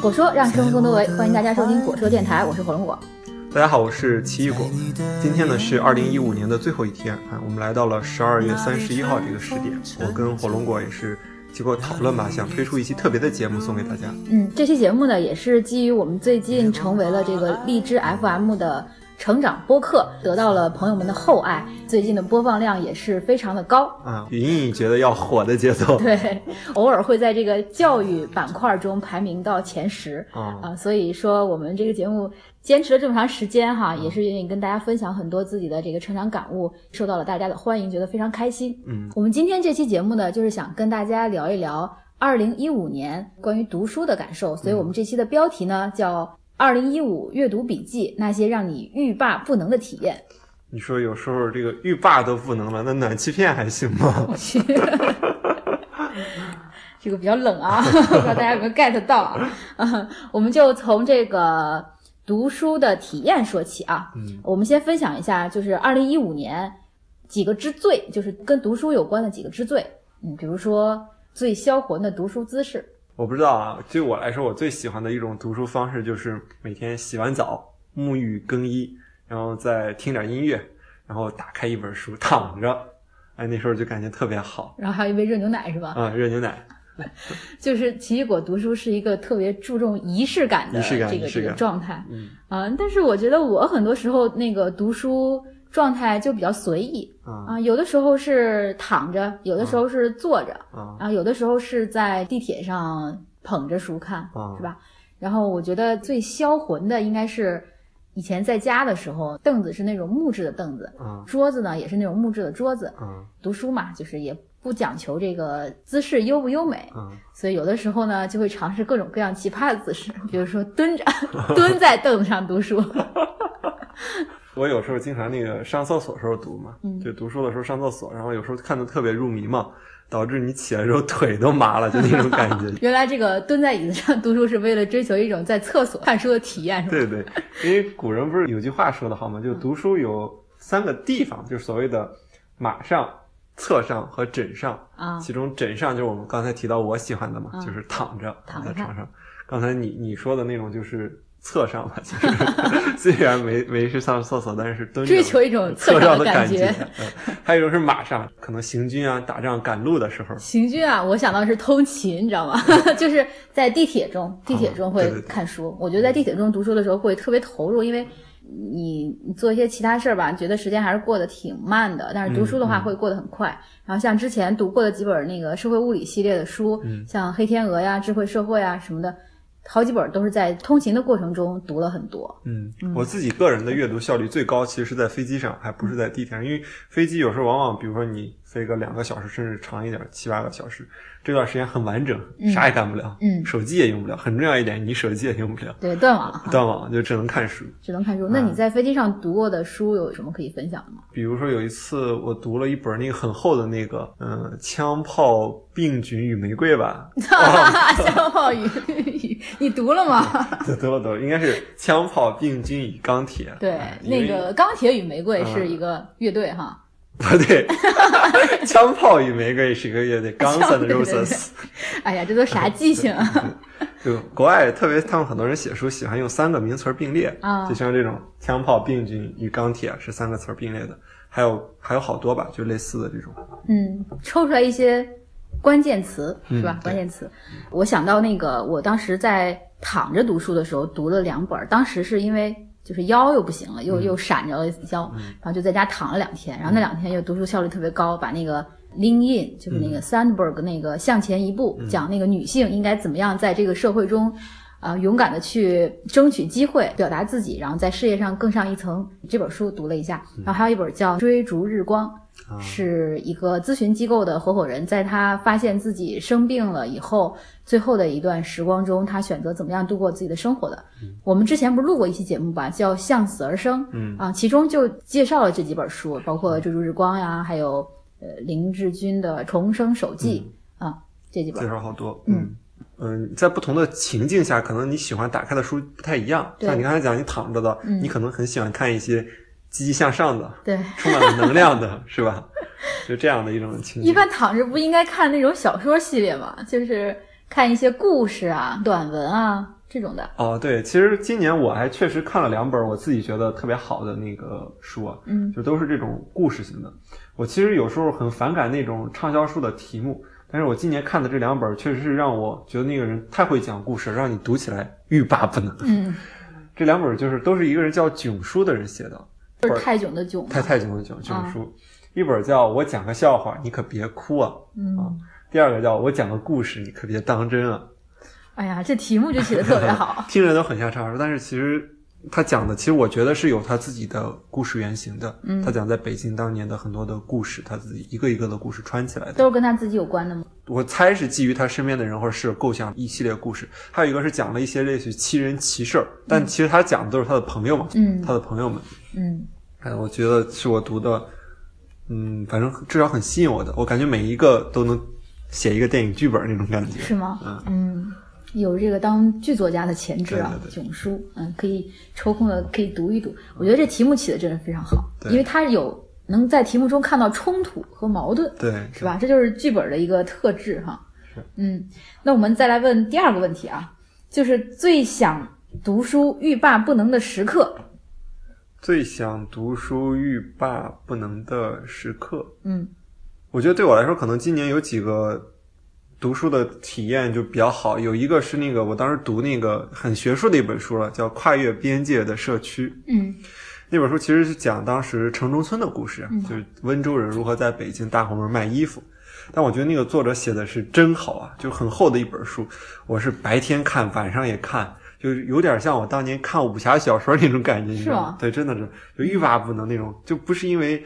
果说让生活更多维，欢迎大家收听果说电台，我是火龙果。大家好，我是奇异果。今天呢是二零一五年的最后一天啊，我们来到了十二月三十一号这个时点。我跟火龙果也是经过讨论吧，想推出一期特别的节目送给大家。嗯，这期节目呢也是基于我们最近成为了这个荔枝 FM 的。成长播客得到了朋友们的厚爱，最近的播放量也是非常的高啊，隐隐觉得要火的节奏。对，偶尔会在这个教育板块中排名到前十啊啊，所以说我们这个节目坚持了这么长时间哈，也是愿意跟大家分享很多自己的这个成长感悟，受到了大家的欢迎，觉得非常开心。嗯，我们今天这期节目呢，就是想跟大家聊一聊二零一五年关于读书的感受，所以我们这期的标题呢叫。二零一五阅读笔记，那些让你欲罢不能的体验。你说有时候这个欲罢都不能了，那暖气片还行吗？我去，这个比较冷啊，不知道大家有没有 get 到啊？我们就从这个读书的体验说起啊。嗯，我们先分享一下，就是二零一五年几个之最，就是跟读书有关的几个之最。嗯，比如说最销魂的读书姿势。我不知道啊，对我来说，我最喜欢的一种读书方式就是每天洗完澡、沐浴更衣，然后再听点音乐，然后打开一本书躺着，哎，那时候就感觉特别好。然后还有一杯热牛奶是吧？啊，热牛奶。就是奇异果读书是一个特别注重仪式感的这个这个状态。嗯。啊，但是我觉得我很多时候那个读书状态就比较随意啊，有的时候是躺着，有的时候是坐着啊，有的时候是在地铁上捧着书看，是吧？然后我觉得最销魂的应该是以前在家的时候，凳子是那种木质的凳子，桌子呢也是那种木质的桌子，读书嘛，就是也不讲求这个姿势优不优美，所以有的时候呢就会尝试各种各样奇葩的姿势，比如说蹲着，蹲在凳子上读书。我有时候经常那个上厕所时候读嘛，就读书的时候上厕所，然后有时候看的特别入迷嘛，导致你起来之后腿都麻了，就那种感觉。原来这个蹲在椅子上读书是为了追求一种在厕所看书的体验，是吧？对对，因为古人不是有句话说的好吗？就读书有三个地方，就是所谓的马上、侧上和枕上啊。其中枕上就是我们刚才提到我喜欢的嘛，就是躺着躺在床上。刚才你你说的那种就是。侧上吧，其实 虽然没没去上厕所，但是蹲追求一种侧上的感觉。还有一种是马上，可能行军啊、打仗赶路的时候。行军啊，我想到是通勤，你知道吗？就是在地铁中，地铁中会看书。我觉得在地铁中读书的时候会特别投入，因为你做一些其他事儿吧，觉得时间还是过得挺慢的。但是读书的话会过得很快。然后像之前读过的几本那个社会物理系列的书，像《黑天鹅》呀、《智慧社会》啊什么的。好几本都是在通勤的过程中读了很多。嗯，我自己个人的阅读效率最高，其实是在飞机上，还不是在地铁上，因为飞机有时候往往，比如说你飞个两个小时，甚至长一点，七八个小时。这段时间很完整，啥也干不了，嗯，手机也用不了。很重要一点，你手机也用不了，对，断网，断网就只能看书，只能看书。那你在飞机上读过的书有什么可以分享的吗？比如说有一次我读了一本那个很厚的那个，嗯，枪炮、病菌与玫瑰吧。枪炮与你读了吗？读了读了，应该是枪炮、病菌与钢铁。对，那个钢铁与玫瑰是一个乐队哈。不 对，枪炮与玫瑰是一个乐队，Guns and Roses。哎呀，这都啥记性啊？就国外特别，他们很多人写书喜欢用三个名词并列啊，就像这种枪炮、病菌与钢铁是三个词并列的，还有还有好多吧，就类似的这种。嗯，抽出来一些关键词是吧？关键词，我想到那个，我当时在躺着读书的时候读了两本，当时是因为。就是腰又不行了，又又闪着腰，然后就在家躺了两天，然后那两天又读书效率特别高，把那个 Lean In 就是那个 Sandberg 那个向前一步，讲那个女性应该怎么样在这个社会中，啊勇敢的去争取机会，表达自己，然后在事业上更上一层。这本书读了一下，然后还有一本叫《追逐日光》。是一个咨询机构的合伙人，在他发现自己生病了以后，最后的一段时光中，他选择怎么样度过自己的生活的。我们之前不是录过一期节目吧，叫《向死而生》，嗯啊，其中就介绍了这几本书，包括《追逐日光》呀，还有呃林志军的《重生手记》啊，这几本介绍好多。嗯嗯，在不同的情境下，可能你喜欢打开的书不太一样。像你刚才讲，你躺着的，你可能很喜欢看一些。积极向上的，对，充满了能量的，是吧？就这样的一种情。一般躺着不应该看那种小说系列吗？就是看一些故事啊、短文啊这种的。哦，对，其实今年我还确实看了两本我自己觉得特别好的那个书啊，嗯就都是这种故事型的。我其实有时候很反感那种畅销书的题目，但是我今年看的这两本确实是让我觉得那个人太会讲故事，让你读起来欲罢不能。嗯，这两本就是都是一个人叫囧叔的人写的，就是泰囧的囧嘛。太太囧的囧囧书，一本叫我讲个笑话，你可别哭啊，嗯，第二个叫我讲个故事，你可别当真啊。哎呀，这题目就起的特别好。听着都很像畅销书，但是其实他讲的，其实我觉得是有他自己的故事原型的。嗯他讲在北京当年的很多的故事，他自己一个一个的故事串起来的。都是跟他自己有关的吗？我猜是基于他身边的人或者是构想一系列故事。还有一个是讲了一些类似于奇人奇事儿，但其实他讲的都是他的朋友嘛，嗯他的朋友们。嗯哎，我觉得是我读的，嗯，反正至少很吸引我的。我感觉每一个都能写一个电影剧本那种感觉。是吗？嗯嗯，有这个当剧作家的潜质啊，对对对囧叔，嗯，可以抽空的可以读一读。我觉得这题目起的真的非常好，对因为它有能在题目中看到冲突和矛盾，对，是吧？这就是剧本的一个特质哈是。嗯，那我们再来问第二个问题啊，就是最想读书欲罢不能的时刻。最想读书欲罢不能的时刻。嗯我觉得对我来说，可能今年有几个读书的体验就比较好。有一个是那个我当时读那个很学术的一本书了，叫《跨越边界的社区》。嗯那本书其实是讲当时城中村的故事，嗯就是温州人如何在北京大红门卖衣服。但我觉得那个作者写的是真好啊，就很厚的一本书，我是白天看，晚上也看，就是有点像我当年看武侠小说那种感觉，你知道吗？对，真的是就欲罢不能那种，就不是因为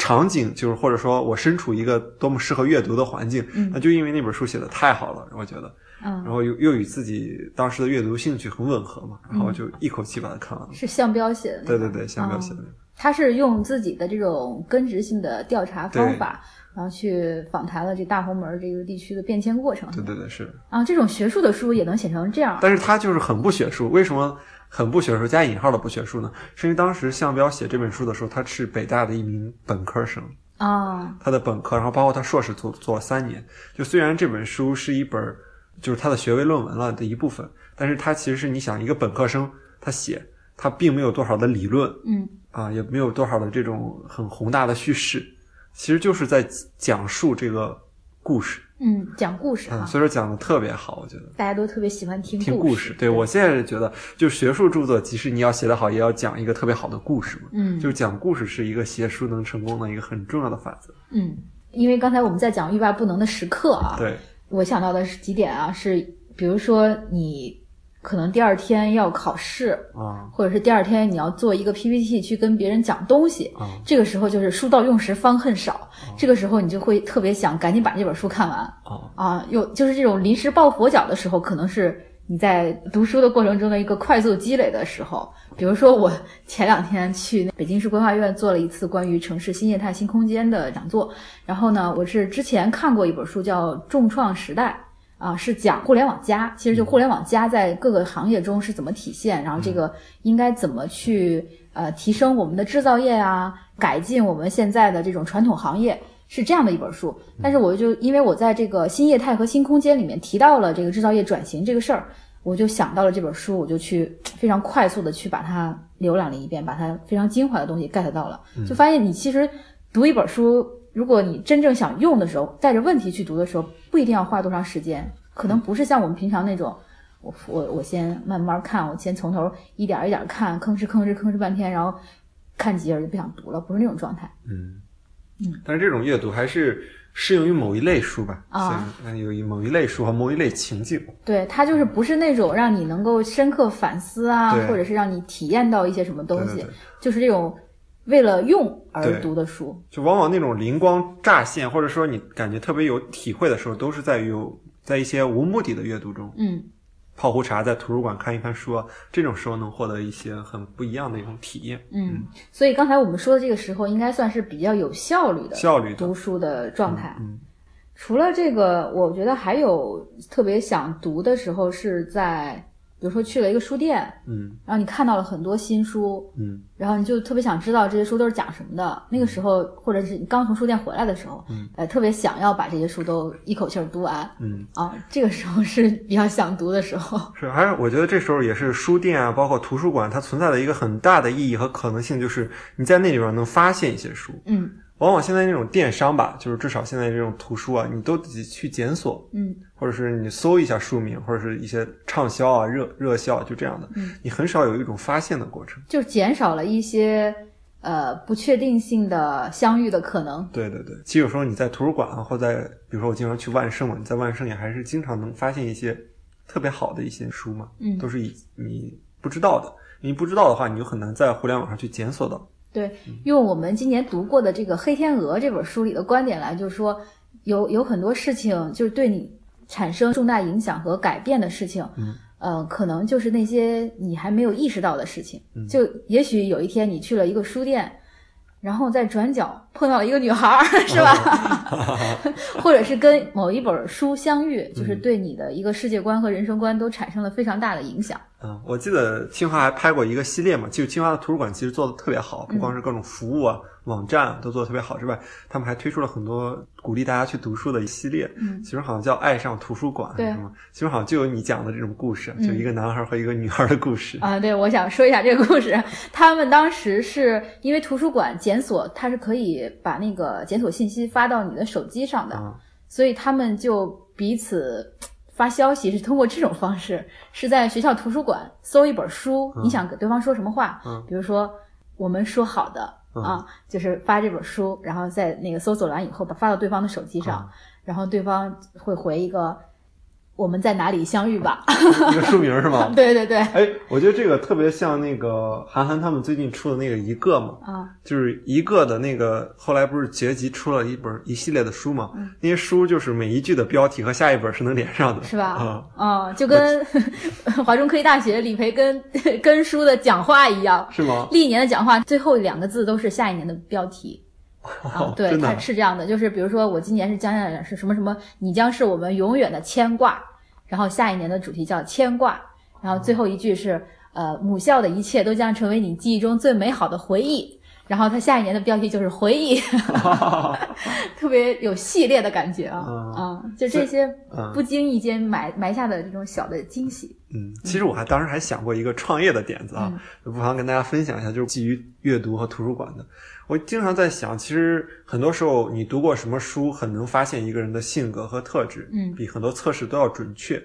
场景，就是或者说我身处一个多么适合阅读的环境，嗯那就因为那本书写的太好了，我觉得，嗯，然后又又与自己当时的阅读兴趣很吻合嘛，然后就一口气把它看完了。是项标写的那个。对对对，像描写的那个。他是用自己的这种根植性的调查方法，然后去访谈了这大红门这个地区的变迁过程。对对对，是。啊，这种学术的书也能写成这样。但是他就是很不学术。为什么很不学术？加引号的不学术呢？是因为当时向彪写这本书的时候，他是北大的一名本科生，啊，他的本科，然后包括他硕士做做了三年。就虽然这本书是一本就是他的学位论文了的一部分，但是他其实是你想一个本科生他写，他并没有多少的理论嗯啊，也没有多少的这种很宏大的叙事，其实就是在讲述这个故事。嗯，讲故事嗯，啊，所以说讲的特别好，我觉得。大家都特别喜欢听故听故事，对我现在是觉得，就是学术著作，即使你要写得好，也要讲一个特别好的故事嘛。嗯，就是讲故事是一个写书能成功的一个很重要的法则。嗯，因为刚才我们在讲欲罢不能的时刻啊，对，我想到的是几点啊，是比如说你可能第二天要考试，啊或者是第二天你要做一个 PPT 去跟别人讲东西，啊这个时候就是书到用时方恨少，这个时候你就会特别想赶紧把这本书看完啊啊。有就是这种临时抱佛脚的时候，可能是你在读书的过程中的一个快速积累的时候。比如说我前两天去北京市规划院做了一次关于城市新业态新空间的讲座，然后呢，我是之前看过一本书叫《众创时代》。啊，是讲互联网加，其实就互联网加在各个行业中是怎么体现，然后这个应该怎么去呃提升我们的制造业啊，改进我们现在的这种传统行业，是这样的一本书。但是我就因为我在这个新业态和新空间里面提到了这个制造业转型这个事儿，我就想到了这本书，我就去非常快速的去把它浏览了一遍，把它非常精华的东西 get 到了，就发现你其实读一本书。如果你真正想用的时候，带着问题去读的时候，不一定要花多长时间，可能不是像我们平常那种，我我我先慢慢看，我先从头一点一点看，吭哧吭哧吭哧半天，然后看几页就不想读了，不是那种状态。嗯。嗯，但是这种阅读还是适用于某一类书吧，啊。那有一某一类书和某一类情境。对，它就是不是那种让你能够深刻反思啊，或者是让你体验到一些什么东西，对对对。就是这种为了用而读的书。就往往那种灵光乍现，或者说你感觉特别有体会的时候，都是在于有在一些无目的的阅读中，嗯。泡壶茶，在图书馆看一看书啊，这种时候能获得一些很不一样的一种体验，嗯，所以刚才我们说的这个时候，应该算是比较有效率的效率的。读书的状态。嗯。除了这个，我觉得还有特别想读的时候，是在比如说去了一个书店，嗯然后你看到了很多新书，嗯然后你就特别想知道这些书都是讲什么的。那个时候，或者是你刚从书店回来的时候，嗯呃，特别想要把这些书都一口气儿读完嗯，啊。这个时候是比较想读的时候。是，还是我觉得这时候也是书店啊，包括图书馆，它存在的一个很大的意义和可能性，就是你在那里边能发现一些书。嗯往往现在那种电商吧，就是至少现在这种图书啊，你都得去检索，嗯或者是你搜一下书名，或者是一些畅销啊、热热销就这样的，嗯，你很少有一种发现的过程。就减少了一些呃不确定性的相遇的可能。对对对，其实有时候你在图书馆啊，或在比如说我经常去万盛嘛，你在万盛也还是经常能发现一些特别好的一些书嘛，嗯都是以你不知道的，你不知道的话，你就很难在互联网上去检索到。对，用我们今年读过的这个《黑天鹅》这本书里的观点来，就是说有有很多事情就是对你产生重大影响和改变的事情，嗯，呃，可能就是那些你还没有意识到的事情。嗯就也许有一天你去了一个书店，然后在转角碰到了一个女孩儿，是吧？或者是跟某一本书相遇，就是对你的一个世界观和人生观都产生了非常大的影响。嗯，我记得清华还拍过一个系列嘛，就清华的图书馆其实做的特别好，不光是各种服务啊、网站都做的特别好之外，他们还推出了很多鼓励大家去读书的一系列。嗯其实好像叫《爱上图书馆》，对？其实好像就有你讲的这种故事，嗯就一个男孩和一个女孩的故事。啊，对，我想说一下这个故事。他们当时是因为图书馆检索，它是可以把那个检索信息发到你的手机上的，嗯所以他们就彼此发消息，是通过这种方式，是在学校图书馆搜一本书，嗯。你想给对方说什么话，嗯。比如说我们说好的、嗯。啊，就是发这本书，然后在那个搜索完以后把发到对方的手机上，啊然后对方会回一个我们在哪里相遇吧？一个书名是吗？对对对，哎，我觉得这个特别像那个韩寒他们最近出的那个一个嘛，啊，就是一个的那个，后来不是结集出了一本一系列的书嘛？嗯那些书就是每一句的标题和下一本是能连上的，是吧？啊、啊、就跟 华中科技大学李培根根书的讲话一样，是吗？历年的讲话最后两个字都是下一年的标题。啊，对，它是这样的，就是比如说我今年是将来是什么什么，你将是我们永远的牵挂，然后下一年的主题叫牵挂，然后最后一句是呃母校的一切都将成为你记忆中最美好的回忆，然后他下一年的标题就是回忆，特别有系列的感觉啊。嗯。啊，就这些嗯。不经意间埋埋下的这种小的惊喜，嗯，其实我还当时还想过一个创业的点子啊，不妨跟大家分享一下，就是基于阅读和图书馆的。我经常在想，其实很多时候你读过什么书，很能发现一个人的性格和特质，嗯比很多测试都要准确。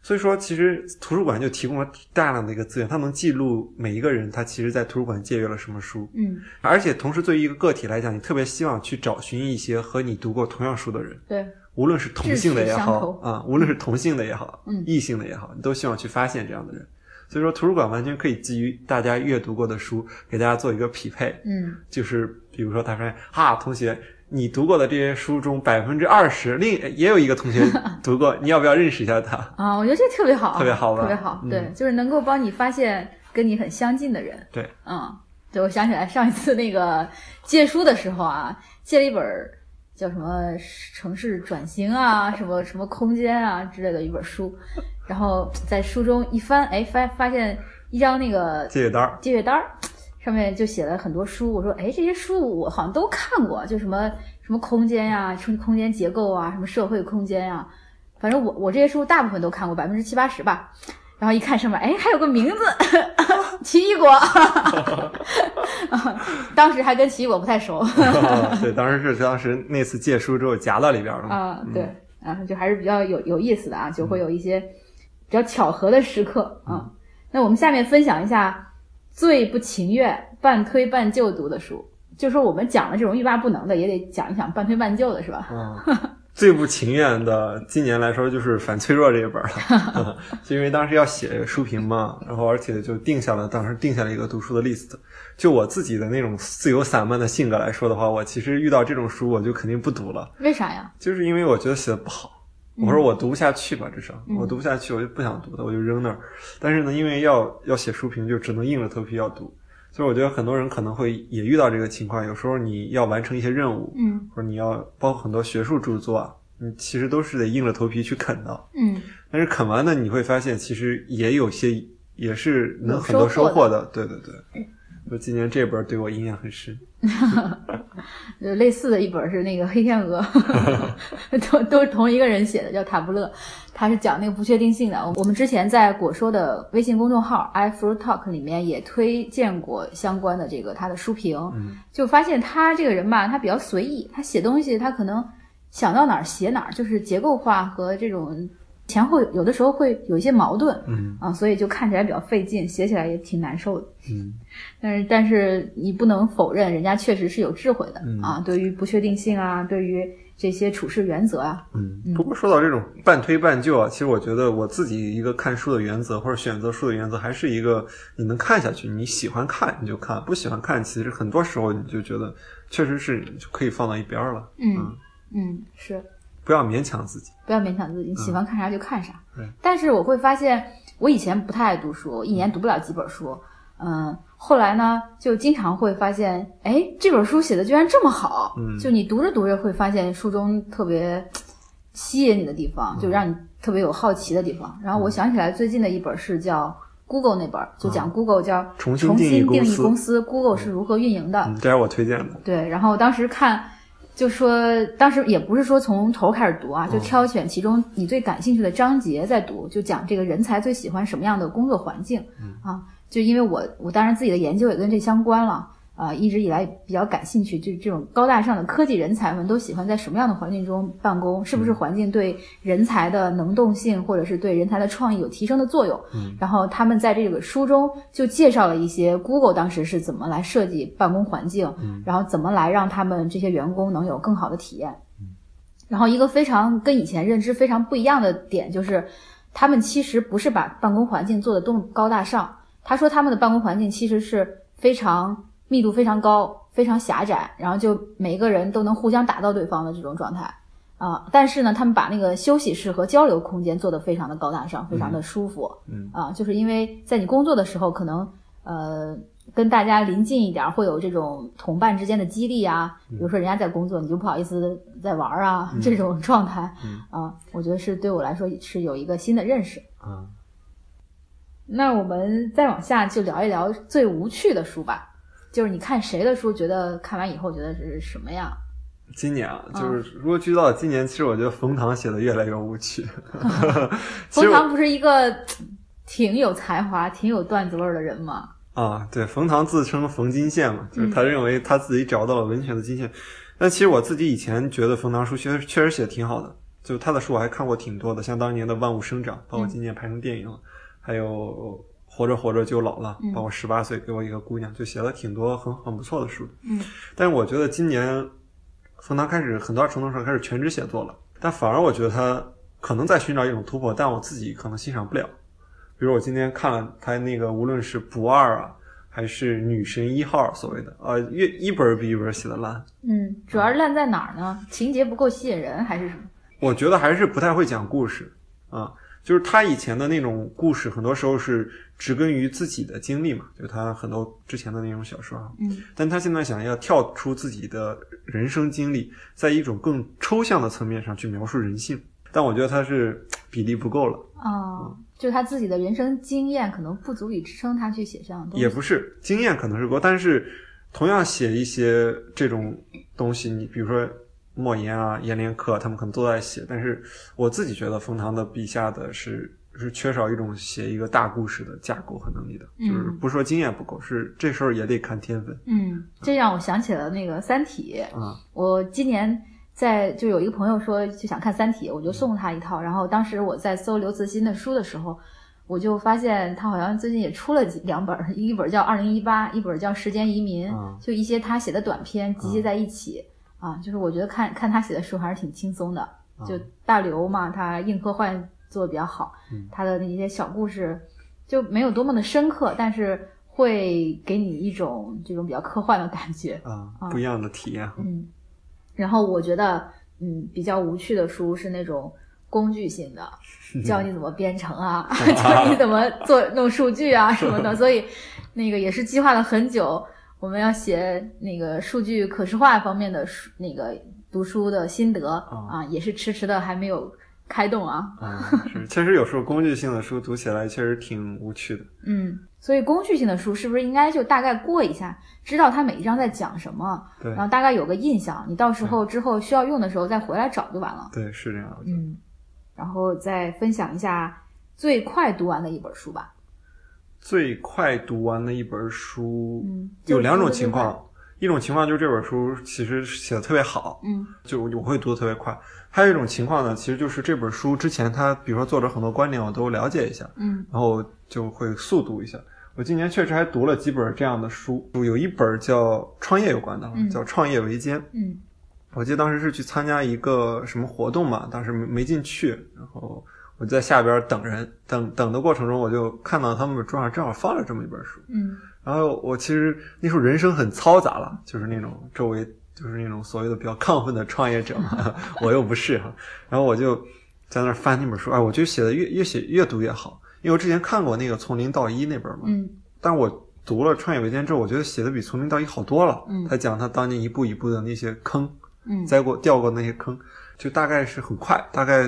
所以说，其实图书馆就提供了大量的一个资源，它能记录每一个人他其实在图书馆借阅了什么书，嗯，而且同时对于一个个体来讲，你特别希望去找寻一些和你读过同样书的人，对，无论是同性的也好投啊，无论是同性的也好，嗯异性的也好，你都希望去发现这样的人。所以说，图书馆完全可以基于大家阅读过的书，给大家做一个匹配。嗯。就是比如说，他说：“哈，同学，你读过的这些书中百分之二十，另也有一个同学读过，你要不要认识一下他？啊，我觉得这特别好，特别好吧？特别好，嗯。对，就是能够帮你发现跟你很相近的人。对，嗯，对，我想起来上一次那个借书的时候啊，借了一本儿叫什么城市转型啊，什么什么空间啊之类的一本书，然后在书中一翻，哎，发发现一张那个？”借阅单儿，借阅单儿，上面就写了很多书。我说，哎，这些书我好像都看过，就什么什么空间呀、空空间结构啊，什么社会空间呀、反正我我这些书大部分都看过，百分之七八十吧。然后一看上面，哎，还有个名字，奇异果。当时还跟奇异果不太熟 对，当时是当时那次借书之后夹到里边了嘛。啊，对，啊，就还是比较有有意思的啊，就会有一些比较巧合的时刻啊。那我们下面分享一下最不情愿、半推半就读的书，就说我们讲了这种欲罢不能的，也得讲一讲半推半就的，是吧？嗯，最不情愿的，今年来说就是《反脆弱》这一本了，就因为当时要写书评嘛，然后而且就定下了，当时定下了一个读书的 list。就我自己的那种自由散漫的性格来说的话，我其实遇到这种书，我就肯定不读了，为啥呀？就是因为我觉得写的不好。我说我读不下去吧，至少嗯我读不下去，我就不想读的，我就扔那儿。但是呢，因为要要写书评，就只能硬着头皮要读。所以我觉得很多人可能会也遇到这个情况，有时候你要完成一些任务，嗯或者你要包括很多学术著作啊，你其实都是得硬着头皮去啃的。嗯，但是啃完呢，你会发现其实也有些也是能很多收获的。对对对，就今年这本对我印象很深。呃，类似的一本是那个《黑天鹅》都都是同一个人写的，叫塔布勒，他是讲那个不确定性的。我们之前在果说的微信公众号 iFruit Talk 里面也推荐过相关的这个他的书评，嗯就发现他这个人吧，他比较随意，他写东西他可能想到哪儿写哪儿，就是结构化和这种前后有的时候会有一些矛盾嗯啊，所以就看起来比较费劲，写起来也挺难受的。嗯 但是，但是你不能否认，人家确实是有智慧的、嗯啊。对于不确定性啊，对于这些处事原则啊，嗯。不过说到这种半推半就啊，其实我觉得我自己一个看书的原则或者选择书的原则，还是一个你能看下去，你喜欢看你就看，不喜欢看，其实很多时候你就觉得确实是就可以放到一边儿了。嗯嗯嗯，是不要勉强自己。不要勉强自己，你喜欢看啥就看啥。对但是我会发现，我以前不太爱读书，一年读不了几本书。嗯，后来呢，就经常会发现，哎，这本书写的居然这么好。嗯就你读着读着会发现书中特别吸引你的地嗯方，就让你特别有好奇的地方。然后我想起来最近的一本是叫 Google 那本儿，就讲 Google 叫嗯重新定义公司公司，Google 是如何运营的。嗯，这是我推荐的。对，然后当时看，就说当时也不是说从头开始读啊，就挑选其中你最感兴趣的章节在读，就讲这个人才最喜欢什么样的工作环境、啊。就因为我我当然自己的研究也跟这相关了。啊，一直以来比较感兴趣，就这种高大上的科技人才们都喜欢在什么样的环境中办公？是不是环境对人才的能动性或者是对人才的创意有提升的作用？嗯，然后他们在这个书中就介绍了一些 Google 当时是怎么来设计办公环境，嗯然后怎么来让他们这些员工能有更好的体验。然后一个非常跟以前认知非常不一样的点就是，他们其实不是把办公环境做得多么高大上。他说他们的办公环境其实是非常密度非常高、非常狭窄，然后就每个人都能互相打到对方的这种状态啊。但是呢，他们把那个休息室和交流空间做得非常的高大上，非常的舒服。嗯啊，就是因为在你工作的时候，可能呃跟大家临近一点，会有这种同伴之间的激励啊。比如说人家在工作，你就不好意思在玩啊，这种状态嗯啊，我觉得是对我来说是有一个新的认识。啊，那我们再往下就聊一聊最无趣的书吧，就是你看谁的书，觉得看完以后觉得是什么样？今年啊，就是如果聚到今年，其实我觉得冯唐写的越来越无趣。冯唐不是一个挺有才华、挺有段子味儿的人吗？啊，对，冯唐自称冯金线嘛，就是他认为他自己找到了文学的金线。但其实我自己以前觉得冯唐书确实确实写的挺好的，就他的书我还看过挺多的，像当年的《万物生长》，包括今年拍成电影了，还有活着活着就老了，包括十八岁给我一个姑娘，就写了挺多很很不错的书。嗯，但是我觉得今年从他开始很大程度上开始全职写作了，但反而我觉得他可能在寻找一种突破，但我自己可能欣赏不了。比如我今天看了他那个，无论是不二啊，还是女神一号所谓的啊，越一本比一本写的烂。嗯，主要是烂在哪儿呢？情节不够吸引人，还是什么？我觉得还是不太会讲故事啊，就是他以前的那种故事，很多时候是植根于自己的经历嘛，就他很多之前的那种小说啊。嗯，但他现在想要跳出自己的人生经历，在一种更抽象的层面上去描述人性，但我觉得他是比例不够了。哦，就他自己的人生经验可能不足以支撑他去写这样的东西。也不是经验可能是够，但是同样写一些这种东西，你比如说莫言啊、阎连科，他们可能都在写，但是我自己觉得冯唐的笔下的是是缺少一种写一个大故事的架构和能力的，嗯就是不是说经验不够，是这时候也得看天分嗯，这让我想起了那个《三体》。啊。我今年在就有一个朋友说就想看《三体》，我就送他一套。然后当时我在搜刘慈欣的书的时候，我就发现他好像最近也出了几两本儿，一本叫《二零一八》，一本叫《时间移民》嗯就一些他写的短篇集结在一起。啊，就是我觉得看看他写的书还是挺轻松的。就大刘嘛，他硬科幻做的比较好，嗯他的那些小故事就没有多么的深刻，但是会给你一种这种比较科幻的感觉。啊，不一样的体验。嗯，然后我觉得，嗯，比较无趣的书是那种工具性的，教你怎么编程啊，教你怎么做弄数据啊什么的。所以，那个也是计划了很久，我们要写那个数据可视化方面的书那个读书的心得啊，也是迟迟的还没有开动啊。啊，是，确实有时候工具性的书读起来确实挺无趣的。嗯，所以工具性的书是不是应该就大概过一下，知道它每一章在讲什么，对，然后大概有个印象，你到时候之后需要用的时候再回来找就完了。对，是这样。嗯，然后再分享一下最快读完的一本书吧。最快读完的一本书，嗯，有两种情况。一种情况就是这本书其实写的特别好，嗯，就我会读的特别快。还有一种情况呢，其实就是这本书之前他比如说作者很多观点我都了解一下，嗯，然后就会速读一下。我今年确实还读了几本这样的书，有一本叫创业有关的，叫《创业维艰》，嗯，我记得当时是去参加一个什么活动嘛，当时没没进去，然后我在下边等人，等等的过程中，我就看到他们桌上正好放了这么一本书，嗯。然后我其实那时候人生很嘈杂了，就是那种周围就是那种所谓的比较亢奋的创业者嘛，我又不是哈。然后我就在那儿翻那本书，哎，我就写的越越写越读越好，因为我之前看过那个《从零到一》那本嘛，嗯，但我读了《创业维艰》之后，我觉得写的比《从零到一》好多了。嗯，他讲他当年一步一步的那些坑，嗯，栽过掉过那些坑，就大概是很快，大概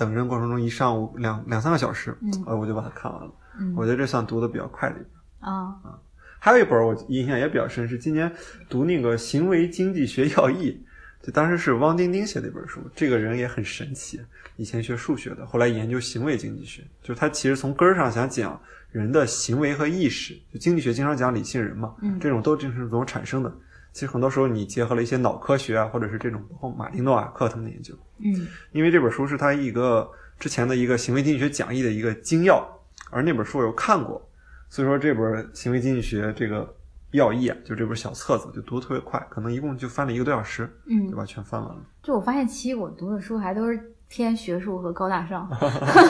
等人过程中一上午两两三个小时，嗯，呃，我就把它看完了。嗯，我觉得这算读的比较快的一本。啊啊，还有一本我印象也比较深，是今年读那个《行为经济学要义》，就当时是汪丁丁写的一本书。这个人也很神奇，以前学数学的，后来研究行为经济学，就他其实从根儿上想讲人的行为和意识。就经济学经常讲理性人嘛，嗯，这种都是怎么产生的？其实很多时候你结合了一些脑科学啊，或者是这种包括马丁诺瓦克他们的研究，嗯，因为这本书是他一个之前的一个行为经济学讲义的一个精要，而那本书我又看过。所以说这本行为经济学这个要义啊，就这本小册子就读的特别快，可能一共就翻了一个多小时，嗯，就把全翻完了。就我发现，其实我读的书还都是偏学术和高大上，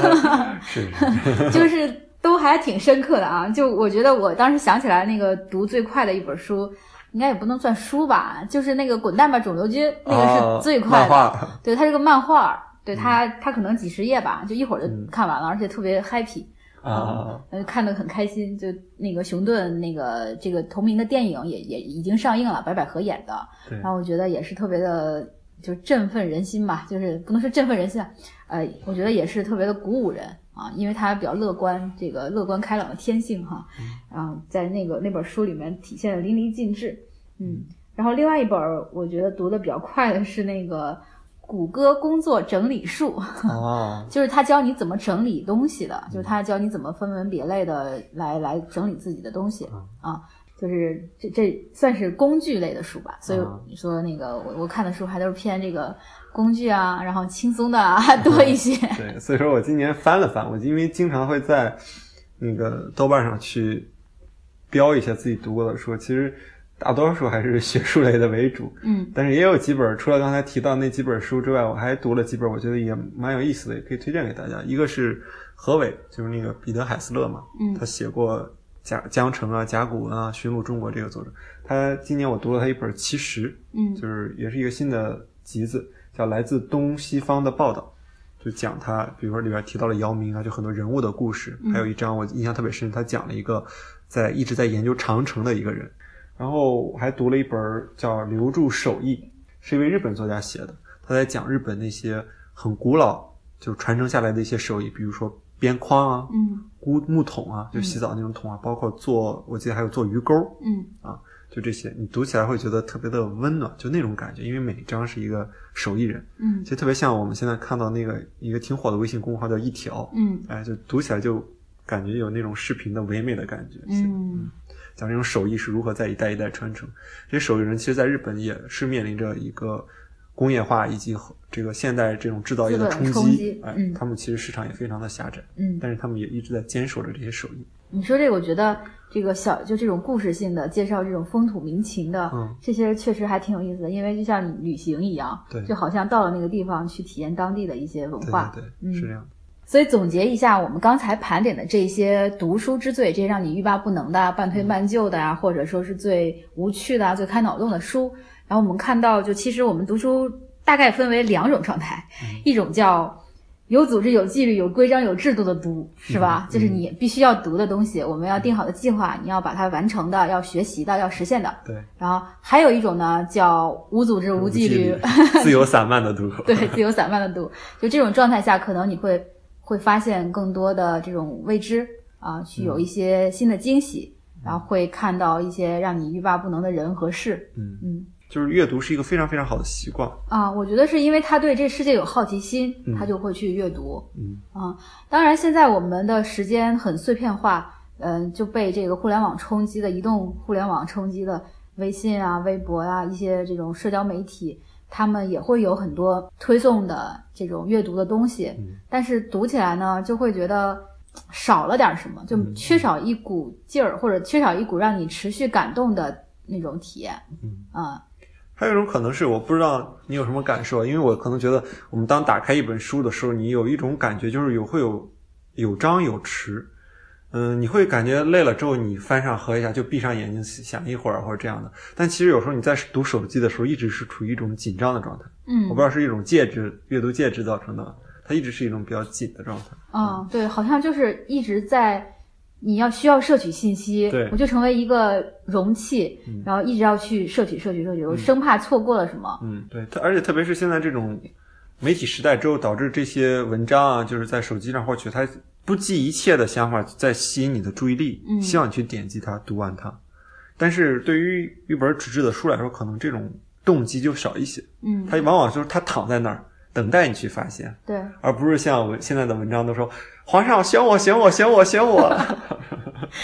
是，就是都还挺深刻的啊。就我觉得我当时想起来那个读最快的一本书，应该也不能算书吧，就是那个《滚蛋吧肿瘤君》，那个是最快的。的。对，它是个漫画，对它它可能几十页吧，就一会儿就看完了，而且特别 happy。啊，呃，看得很开心。就那个熊顿那个这个同名的电影也也已经上映了，白百合演的。然后我觉得也是特别的，就振奋人心吧，就是不能说振奋人心啊，呃，我觉得也是特别的鼓舞人啊，因为他比较乐观，这个乐观开朗的天性哈，然后在那个那本书里面体现的淋漓尽致。嗯，然后另外一本我觉得读的比较快的是那个。谷歌工作整理术，哦，就是他教你怎么整理东西的，就是他教你怎么分门别类的来来整理自己的东西啊，就是这这算是工具类的书吧。所以你说那个我我看的书还都是偏这个工具啊，然后轻松的啊 多一些。对，所以说我今年翻了翻，我因为经常会在那个豆瓣上去标一下自己读过的书，其实。大多数还是学术类的为主，嗯，但是也有几本，除了刚才提到那几本书之外，我还读了几本，我觉得也蛮有意思的，也可以推荐给大家。一个是何伟，就是那个彼得海斯勒嘛，嗯，他写过《甲江城》啊、《甲骨文》啊、《寻路中国》这个作者，他今年我读了他一本《奇石》，嗯，就是也是一个新的集子，叫《来自东西方的报道》，就讲他，比如说里边提到了姚明啊，就很多人物的故事，还有一章我印象特别深，他讲了一个在一直在研究长城的一个人。然后我还读了一本叫《留住手艺》，是一位日本作家写的。他在讲日本那些很古老就传承下来的一些手艺，比如说边框啊，嗯，木木桶啊，就洗澡那种桶啊，包括做，我记得还有做鱼钩，嗯，啊，就这些，你读起来会觉得特别的温暖，就那种感觉，因为每一张是一个手艺人，嗯，其实特别像我们现在看到那个一个挺火的微信公众号叫一条，嗯，哎，就读起来就感觉有那种视频的唯美的感觉，嗯。讲这种手艺是如何在一代一代传承，这些手艺人其实在日本也是面临着一个工业化以及这个现代这种制造业的冲击，哎，嗯，他们其实市场也非常的狭窄，嗯，但是他们也一直在坚守着这些手艺。你说这个，我觉得这个小就这种故事性的介绍这种风土民情的，嗯，这些确实还挺有意思的，因为就像旅行一样，对，就好像到了那个地方去体验当地的一些文化，对对，是这样。所以总结一下，我们刚才盘点的这些读书之最，这些让你欲罢不能的、半推半就的啊，或者说是最无趣的、最开脑洞的书。然后我们看到，就其实我们读书大概分为两种状态，一种叫有组织、有纪律、有规章、有制度的读，是吧？就是你必须要读的东西，我们要定好的计划，你要把它完成的，要学习的，要实现的。对。然后还有一种呢，叫无组织、无纪律、自由散漫的读。对，自由散漫的读。就这种状态下，可能你会会发现更多的这种未知啊，去有一些新的惊喜，然后会看到一些让你欲罢不能的人和事。嗯嗯。就是阅读是一个非常非常好的习惯啊，我觉得是因为他对这世界有好奇心，他就会去阅读。嗯啊，当然现在我们的时间很碎片化，嗯，就被这个互联网冲击的，移动互联网冲击的，微信啊、微博啊一些这种社交媒体，他们也会有很多推送的这种阅读的东西，但是读起来呢，就会觉得少了点什么，就缺少一股劲儿，或者缺少一股让你持续感动的那种体验。嗯啊。还有一种可能是，我不知道你有什么感受，因为我可能觉得，我们当打开一本书的时候，你有一种感觉，就是有会有有张有弛，嗯，你会感觉累了之后，你翻上合一下，就闭上眼睛想一会儿或者这样的。但其实有时候你在读手机的时候，一直是处于一种紧张的状态，嗯，我不知道是一种介质阅读介质造成的，它一直是一种比较紧的状态。啊，对，好像就是一直在。你要需要摄取信息，我就成为一个容器，然后一直要去摄取、摄取、摄取，我生怕错过了什么。嗯，对，而且特别是现在这种媒体时代之后，导致这些文章啊，就是在手机上获取，它不计一切的想法在吸引你的注意力，希望你去点击它、读完它。但是对于一本纸质的书来说，可能这种动机就少一些。嗯，它往往就是它躺在那儿。等待你去发现，对，而不是像文现在的文章都说皇上选我选我选我选我，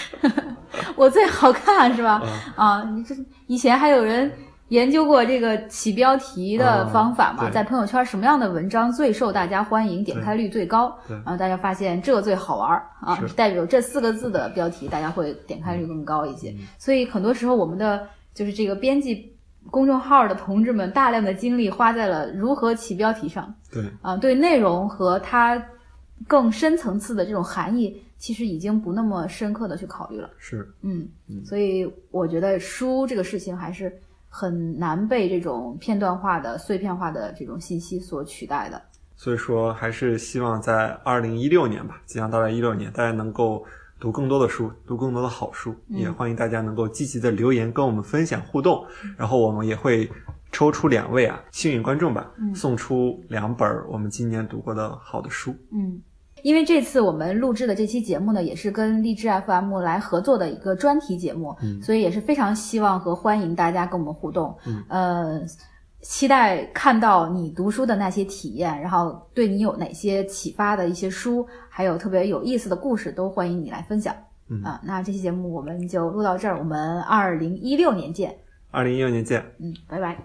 我最好看是吧？啊，你这以前还有人研究过这个起标题的方法嘛？在朋友圈什么样的文章最受大家欢迎，点开率最高？然后大家发现这个最好玩啊，代表这四个字的标题，大家会点开率更高一些。所以很多时候我们的就是这个编辑。公众号的同志们大量的精力花在了如何起标题上，对啊，对内容和它更深层次的这种含义，其实已经不那么深刻的去考虑了。是，嗯，所以我觉得书这个事情还是很难被这种片段化的、碎片化的这种信息所取代的。所以说，还是希望在二零一六年吧，即将到来一六年，大家能够。读更多的书，读更多的好书，也欢迎大家能够积极的留言跟我们分享互动，然后我们也会抽出两位啊幸运观众吧，送出两本我们今年读过的好的书。嗯，因为这次我们录制的这期节目呢，也是跟励志 FM 来合作的一个专题节目，所以也是非常希望和欢迎大家跟我们互动。呃。期待看到你读书的那些体验，然后对你有哪些启发的一些书，还有特别有意思的故事，都欢迎你来分享。嗯啊，那这期节目我们就录到这儿，我们二零一六年见。二零一六年见。嗯，拜拜。